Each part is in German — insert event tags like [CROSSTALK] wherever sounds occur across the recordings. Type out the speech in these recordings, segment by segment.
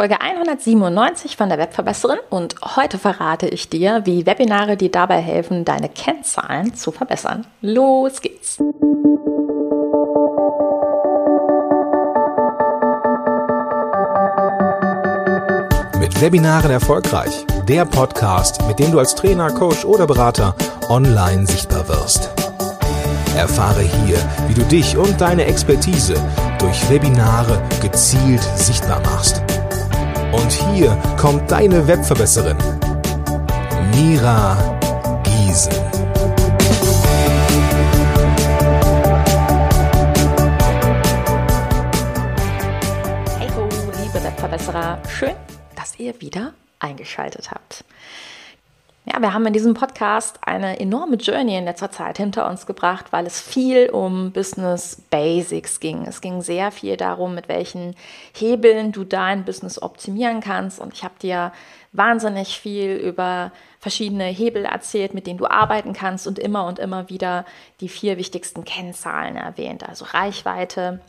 Folge 197 von der Webverbesserin und heute verrate ich dir, wie Webinare dir dabei helfen, deine Kennzahlen zu verbessern. Los geht's! Mit Webinaren erfolgreich. Der Podcast, mit dem du als Trainer, Coach oder Berater online sichtbar wirst. Erfahre hier, wie du dich und deine Expertise durch Webinare gezielt sichtbar machst. Und hier kommt deine Webverbesserin, Mira Giesen. Hey liebe Webverbesserer, schön, dass ihr wieder eingeschaltet habt. Ja, wir haben in diesem Podcast eine enorme Journey in letzter Zeit hinter uns gebracht, weil es viel um Business Basics ging. Es ging sehr viel darum, mit welchen Hebeln du dein Business optimieren kannst. Und ich habe dir wahnsinnig viel über verschiedene Hebel erzählt, mit denen du arbeiten kannst und immer und immer wieder die vier wichtigsten Kennzahlen erwähnt. Also Reichweite,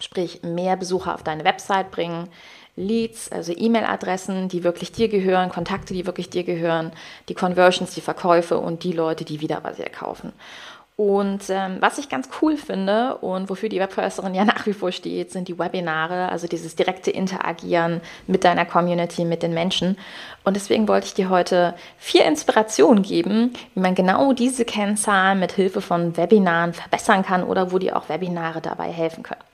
sprich mehr Besucher auf deine Website bringen, Leads, also E-Mail-Adressen, die wirklich dir gehören, Kontakte, die wirklich dir gehören, die Conversions, die Verkäufe und die Leute, die wieder bei dir kaufen. Und ähm, was ich ganz cool finde und wofür die Webverbesserin ja [LAUGHS] nach wie vor steht, sind die Webinare, also dieses direkte Interagieren mit deiner Community, mit den Menschen. Und deswegen wollte ich dir heute vier Inspirationen geben, wie man genau diese Kennzahlen mit Hilfe von Webinaren verbessern kann oder wo dir auch Webinare dabei helfen können.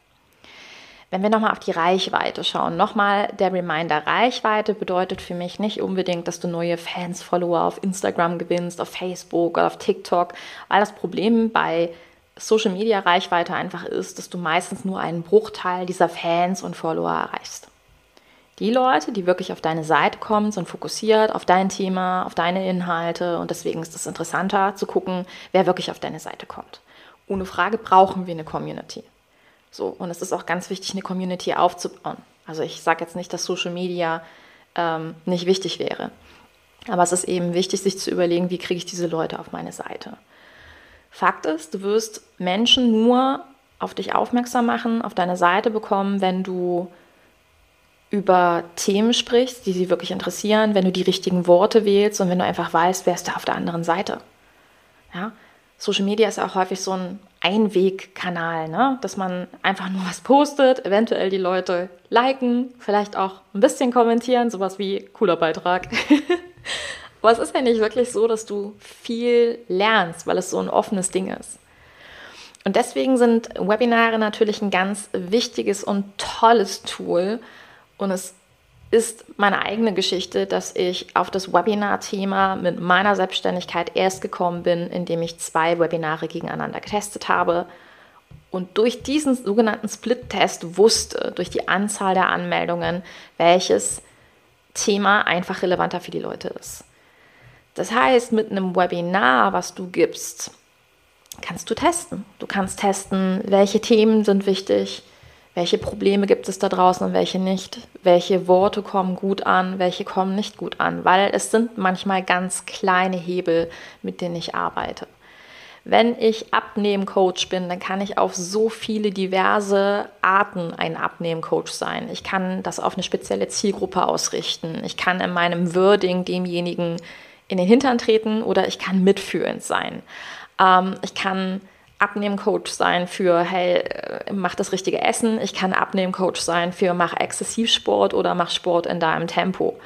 Wenn wir nochmal auf die Reichweite schauen, nochmal der Reminder, Reichweite bedeutet für mich nicht unbedingt, dass du neue Fans, Follower auf Instagram gewinnst, auf Facebook oder auf TikTok, weil das Problem bei Social Media Reichweite einfach ist, dass du meistens nur einen Bruchteil dieser Fans und Follower erreichst. Die Leute, die wirklich auf deine Seite kommen, sind fokussiert auf dein Thema, auf deine Inhalte und deswegen ist es interessanter zu gucken, wer wirklich auf deine Seite kommt. Ohne Frage brauchen wir eine Community. So, und es ist auch ganz wichtig, eine Community aufzubauen. Also ich sage jetzt nicht, dass Social Media ähm, nicht wichtig wäre. Aber es ist eben wichtig, sich zu überlegen, wie kriege ich diese Leute auf meine Seite. Fakt ist, du wirst Menschen nur auf dich aufmerksam machen, auf deine Seite bekommen, wenn du über Themen sprichst, die sie wirklich interessieren, wenn du die richtigen Worte wählst und wenn du einfach weißt, wer ist da auf der anderen Seite. Ja? Social Media ist auch häufig so ein Einwegkanal, ne? dass man einfach nur was postet, eventuell die Leute liken, vielleicht auch ein bisschen kommentieren, sowas wie cooler Beitrag. [LAUGHS] Aber es ist ja nicht wirklich so, dass du viel lernst, weil es so ein offenes Ding ist. Und deswegen sind Webinare natürlich ein ganz wichtiges und tolles Tool. Und es ist meine eigene Geschichte, dass ich auf das Webinar-Thema mit meiner Selbstständigkeit erst gekommen bin, indem ich zwei Webinare gegeneinander getestet habe und durch diesen sogenannten Split-Test wusste, durch die Anzahl der Anmeldungen, welches Thema einfach relevanter für die Leute ist. Das heißt, mit einem Webinar, was du gibst, kannst du testen. Du kannst testen, welche Themen sind wichtig, welche Probleme gibt es da draußen und welche nicht, welche Worte kommen gut an, welche kommen nicht gut an, weil es sind manchmal ganz kleine Hebel, mit denen ich arbeite. Wenn ich Abnehmcoach bin, dann kann ich auf so viele diverse Arten ein Abnehmcoach sein. Ich kann das auf eine spezielle Zielgruppe ausrichten. Ich kann in meinem Wording demjenigen in den Hintern treten oder ich kann mitfühlend sein. Ähm, ich kann Abnehmcoach sein für, hey, äh, mach das richtige Essen. Ich kann Abnehmcoach sein für, mach Exzessivsport oder mach Sport in deinem Tempo.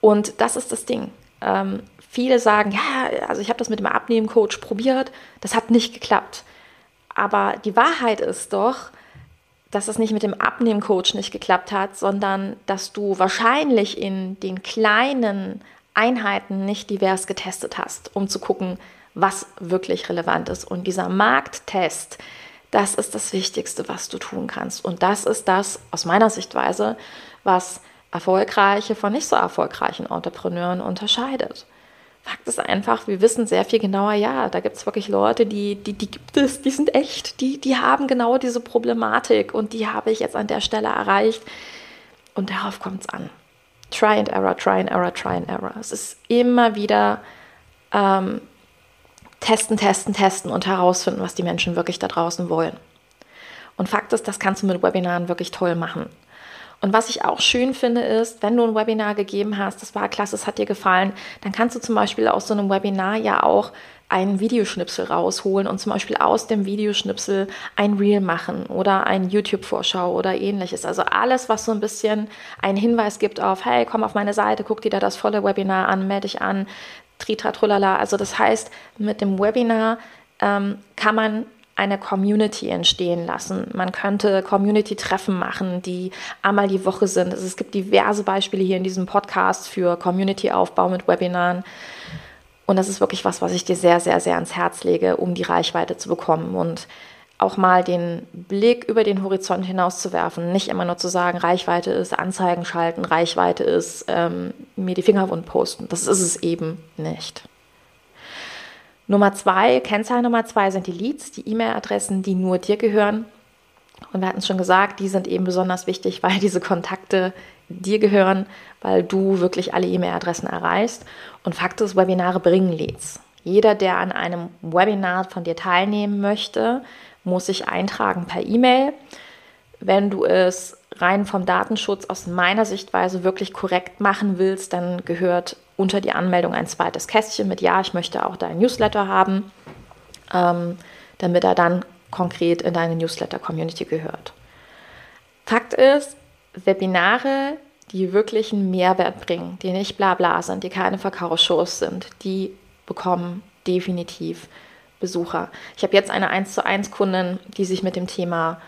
Und das ist das Ding. Ähm, viele sagen, ja, also ich habe das mit dem Abnehmcoach probiert, das hat nicht geklappt. Aber die Wahrheit ist doch, dass es nicht mit dem Abnehmcoach nicht geklappt hat, sondern dass du wahrscheinlich in den kleinen Einheiten nicht divers getestet hast, um zu gucken, was wirklich relevant ist. Und dieser Markttest, das ist das Wichtigste, was du tun kannst. Und das ist das aus meiner Sichtweise, was erfolgreiche von nicht so erfolgreichen Entrepreneuren unterscheidet. Fakt ist einfach, wir wissen sehr viel genauer, ja, da gibt es wirklich Leute, die, die, die gibt es, die sind echt, die, die haben genau diese Problematik und die habe ich jetzt an der Stelle erreicht. Und darauf kommt es an. Try and error, try and error, try and error. Es ist immer wieder ähm, testen, testen, testen und herausfinden, was die Menschen wirklich da draußen wollen. Und Fakt ist, das kannst du mit Webinaren wirklich toll machen. Und was ich auch schön finde, ist, wenn du ein Webinar gegeben hast, das war klasse, es hat dir gefallen, dann kannst du zum Beispiel aus so einem Webinar ja auch einen Videoschnipsel rausholen und zum Beispiel aus dem Videoschnipsel ein Reel machen oder ein YouTube-Vorschau oder ähnliches. Also alles, was so ein bisschen einen Hinweis gibt auf, hey, komm auf meine Seite, guck dir da das volle Webinar an, melde dich an, tritra, trullala. Also das heißt, mit dem Webinar ähm, kann man eine Community entstehen lassen. Man könnte Community-Treffen machen, die einmal die Woche sind. Also es gibt diverse Beispiele hier in diesem Podcast für Community-Aufbau mit Webinaren. Und das ist wirklich was, was ich dir sehr, sehr, sehr ans Herz lege, um die Reichweite zu bekommen und auch mal den Blick über den Horizont hinaus zu werfen. Nicht immer nur zu sagen, Reichweite ist Anzeigen schalten, Reichweite ist ähm, mir die Finger wund posten. Das ist es eben nicht. Nummer zwei, Kennzahl Nummer zwei sind die Leads, die E-Mail-Adressen, die nur dir gehören. Und wir hatten es schon gesagt, die sind eben besonders wichtig, [LAUGHS] weil diese Kontakte dir gehören, weil du wirklich alle E-Mail-Adressen erreichst. Und Fakt ist, Webinare bringen Leads. Jeder, der an einem Webinar von dir teilnehmen möchte, muss sich eintragen per E-Mail. Wenn du es rein vom Datenschutz aus meiner Sichtweise wirklich korrekt machen willst, dann gehört unter die Anmeldung ein zweites Kästchen mit Ja, ich möchte auch deinen Newsletter haben, ähm, damit er dann konkret in deine Newsletter-Community gehört. Fakt ist, Webinare, die wirklich einen Mehrwert bringen, die nicht bla bla sind, die keine Verkaufsshows sind, die bekommen definitiv Besucher. Ich habe jetzt eine 1 zu 1 Kundin, die sich mit dem Thema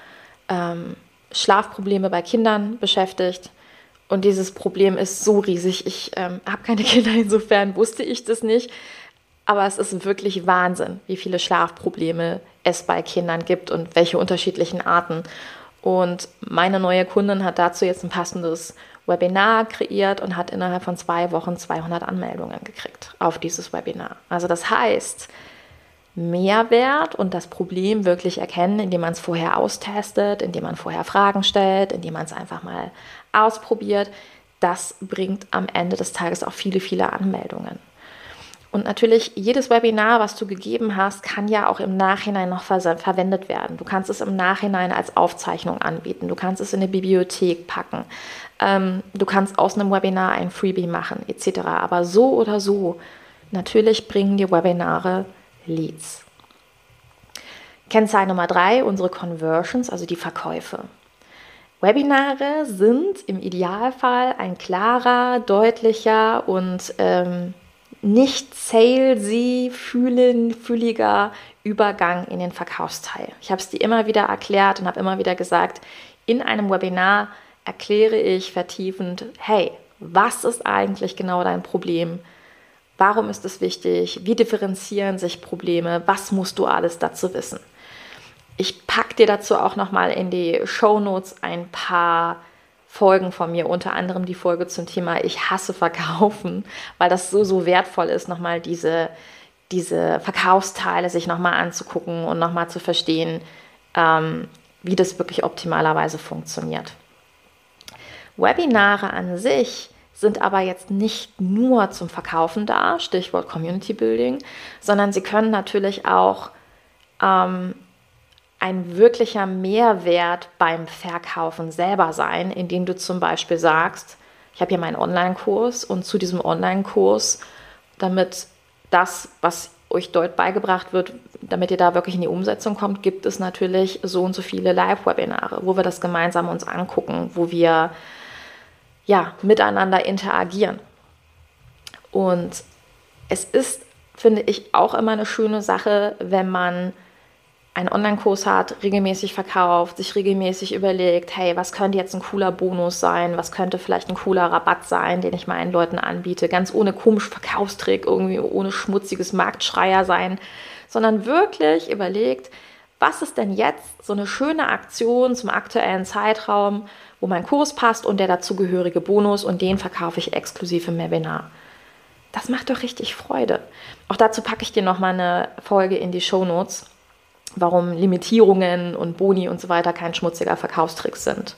ähm, Schlafprobleme bei Kindern beschäftigt. Und dieses Problem ist so riesig. Ich ähm, habe keine [LAUGHS] Kinder, insofern wusste ich das nicht. Aber es ist wirklich Wahnsinn, wie viele Schlafprobleme es bei Kindern gibt und welche unterschiedlichen Arten. Und meine neue Kundin hat dazu jetzt ein passendes Webinar kreiert und hat innerhalb von zwei Wochen 200 Anmeldungen gekriegt auf dieses Webinar. Also das heißt, Mehrwert und das Problem wirklich erkennen, indem man es vorher austestet, indem man vorher Fragen stellt, indem man es einfach mal ausprobiert, das bringt am Ende des Tages auch viele, viele Anmeldungen. Und natürlich, jedes Webinar, was du gegeben hast, kann ja auch im Nachhinein noch ver verwendet werden. Du kannst es im Nachhinein als Aufzeichnung anbieten. Du kannst es in eine Bibliothek packen. Ähm, du kannst aus einem Webinar ein Freebie machen, etc. Aber so oder so, natürlich bringen die Webinare Leads. Kennzahl Nummer drei, unsere Conversions, also die Verkäufe. Webinare sind im Idealfall ein klarer, deutlicher und ähm, nicht salesy, fühlen, fühliger Übergang in den Verkaufsteil. Ich habe es dir immer wieder erklärt und habe immer wieder gesagt, in einem Webinar erkläre ich vertiefend, hey, was ist eigentlich genau dein Problem? Warum ist es wichtig? Wie differenzieren sich Probleme? Was musst du alles dazu wissen? Ich packe dir dazu auch nochmal in die Show Notes ein paar Folgen von mir, unter anderem die Folge zum Thema Ich hasse Verkaufen, weil das so, so wertvoll ist, nochmal diese, diese Verkaufsteile sich nochmal anzugucken und nochmal zu verstehen, ähm, wie das wirklich optimalerweise funktioniert. Webinare an sich sind aber jetzt nicht nur zum Verkaufen da, Stichwort Community Building, sondern sie können natürlich auch ähm, ein wirklicher Mehrwert beim Verkaufen selber sein, indem du zum Beispiel sagst, ich habe hier meinen Online-Kurs und zu diesem Online-Kurs, damit das, was euch dort beigebracht wird, damit ihr da wirklich in die Umsetzung kommt, gibt es natürlich so und so viele Live-Webinare, wo wir das gemeinsam uns angucken, wo wir ja, miteinander interagieren. Und es ist, finde ich, auch immer eine schöne Sache, wenn man einen Online-Kurs hat, regelmäßig verkauft, sich regelmäßig überlegt, hey, was könnte jetzt ein cooler Bonus sein, was könnte vielleicht ein cooler Rabatt sein, den ich meinen Leuten anbiete, ganz ohne komischen Verkaufstrick, irgendwie ohne schmutziges Marktschreier sein, sondern wirklich überlegt, was ist denn jetzt so eine schöne Aktion zum aktuellen Zeitraum, wo mein Kurs passt und der dazugehörige Bonus und den verkaufe ich exklusiv im Webinar. Das macht doch richtig Freude. Auch dazu packe ich dir nochmal eine Folge in die Show Notes, warum Limitierungen und Boni und so weiter kein schmutziger Verkaufstrick sind.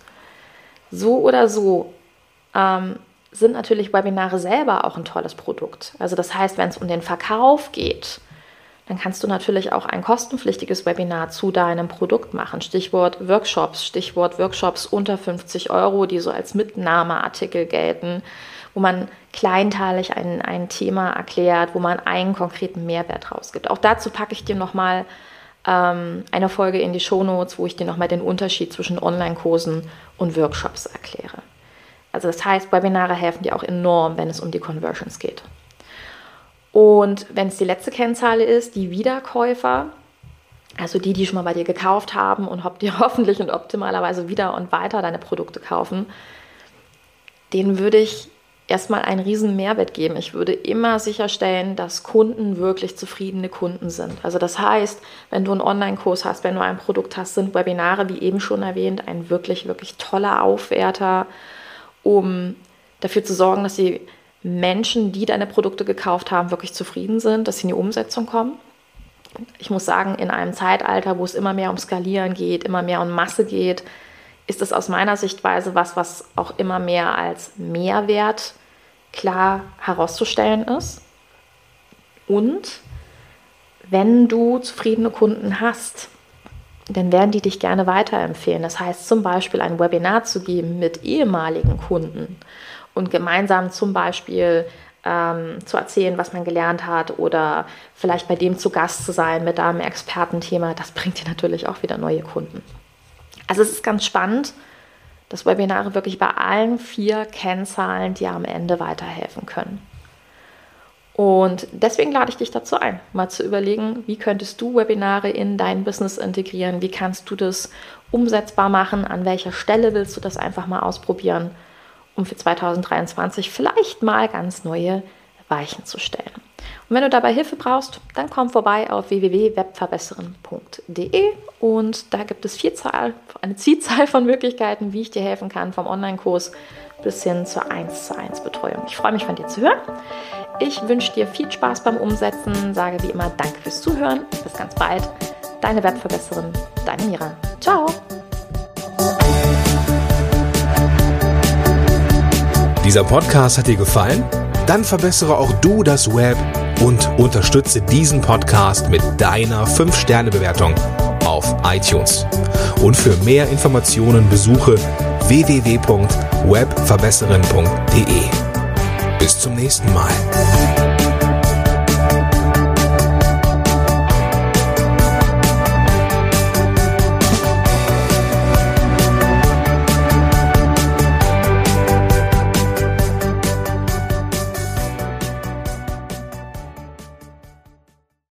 So oder so ähm, sind natürlich Webinare selber auch ein tolles Produkt. Also das heißt, wenn es um den Verkauf geht, dann kannst du natürlich auch ein kostenpflichtiges Webinar zu deinem Produkt machen. Stichwort Workshops, Stichwort Workshops unter 50 Euro, die so als Mitnahmeartikel gelten, wo man kleinteilig ein, ein Thema erklärt, wo man einen konkreten Mehrwert rausgibt. Auch dazu packe ich dir nochmal ähm, eine Folge in die Shownotes, wo ich dir nochmal den Unterschied zwischen Online-Kursen und Workshops erkläre. Also das heißt, Webinare helfen dir auch enorm, wenn es um die Conversions geht. Und wenn es die letzte Kennzahl ist, die Wiederkäufer, also die, die schon mal bei dir gekauft haben und [LAUGHS] dir hoffentlich und optimalerweise wieder und weiter deine Produkte kaufen, denen würde ich erstmal einen riesen Mehrwert geben. Ich würde immer sicherstellen, dass Kunden wirklich zufriedene Kunden sind. Also das heißt, wenn du einen Online-Kurs hast, wenn du ein Produkt hast, sind Webinare, wie eben schon erwähnt, ein wirklich, wirklich toller Aufwerter, um dafür zu sorgen, dass die Menschen, die deine Produkte gekauft haben, wirklich zufrieden sind, dass sie in die Umsetzung kommen. Ich muss sagen, in einem Zeitalter, wo es immer mehr um Skalieren geht, immer mehr um Masse geht, ist es aus meiner Sichtweise was, was auch immer mehr als Mehrwert klar herauszustellen ist. Und wenn du zufriedene Kunden hast, dann werden die dich gerne weiterempfehlen. Das heißt zum Beispiel ein Webinar zu geben mit ehemaligen Kunden und gemeinsam zum Beispiel ähm, zu erzählen, was man gelernt hat oder vielleicht bei dem zu Gast zu sein mit einem Expertenthema, das bringt dir natürlich auch wieder neue Kunden. Also es ist ganz spannend, dass Webinare wirklich bei allen vier Kennzahlen dir am Ende weiterhelfen können. Und deswegen lade ich dich dazu ein, mal zu überlegen, wie könntest du Webinare in dein Business integrieren, wie kannst du das umsetzbar machen, an welcher Stelle willst du das einfach mal ausprobieren um für 2023 vielleicht mal ganz neue Weichen zu stellen. Und wenn du dabei Hilfe brauchst, dann komm vorbei auf www.webverbessern.de und da gibt es Vielzahl, eine Vielzahl von Möglichkeiten, wie ich dir helfen kann, vom Online-Kurs bis hin zur 1 zu 1 Betreuung. Ich freue mich von dir zu hören. Ich wünsche dir viel Spaß beim Umsetzen, sage wie immer Danke fürs Zuhören. Bis ganz bald. Deine Webverbesserin, deine Mira. Ciao. Dieser Podcast hat dir gefallen? Dann verbessere auch du das Web und unterstütze diesen Podcast mit deiner 5-Sterne-Bewertung auf iTunes. Und für mehr Informationen besuche www.webverbesserin.de. Bis zum nächsten Mal.